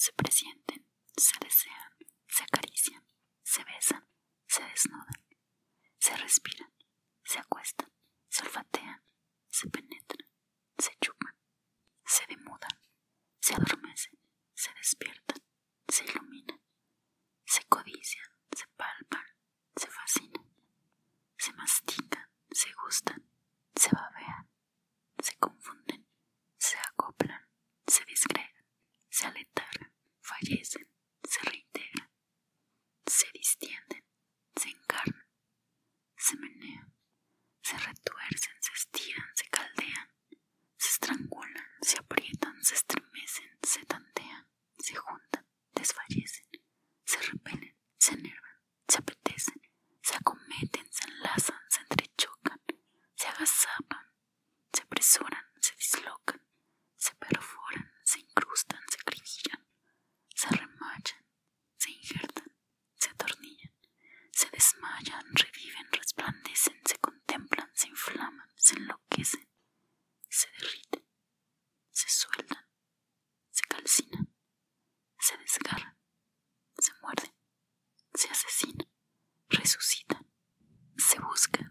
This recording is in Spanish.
se presienten, se desean, se acarician, se besan, se desnudan, se respiran, se acuestan, se olfatean, se penetran, se chupan, se demudan, se adormecen, se despiertan, se iluminan, se codician, se palpan, se fascinan, se mastican, se gustan, se babean, se confunden, se acoplan, se disgregan, se aletargan, fallecen, se reintegran, se distienden, se encarnan, se menean, se retuercen, se estiran, se caldean, se estrangulan, se aprietan, se estremecen, se tantean, se juntan, desfallecen, se repelen, se enervan, se apetecen, se acometen, se enlazan, se entrechocan, se agazapan, se apresuran, se dislocan, se perforan, se incrustan, se cribillan, se remachan, se injertan, se atornillan, desmayan, reviven, resplandecen, se contemplan, se inflaman, se enloquecen, se derriten, se sueldan, se calcinan, se desgarran, se muerden, se asesinan, resucitan, se buscan,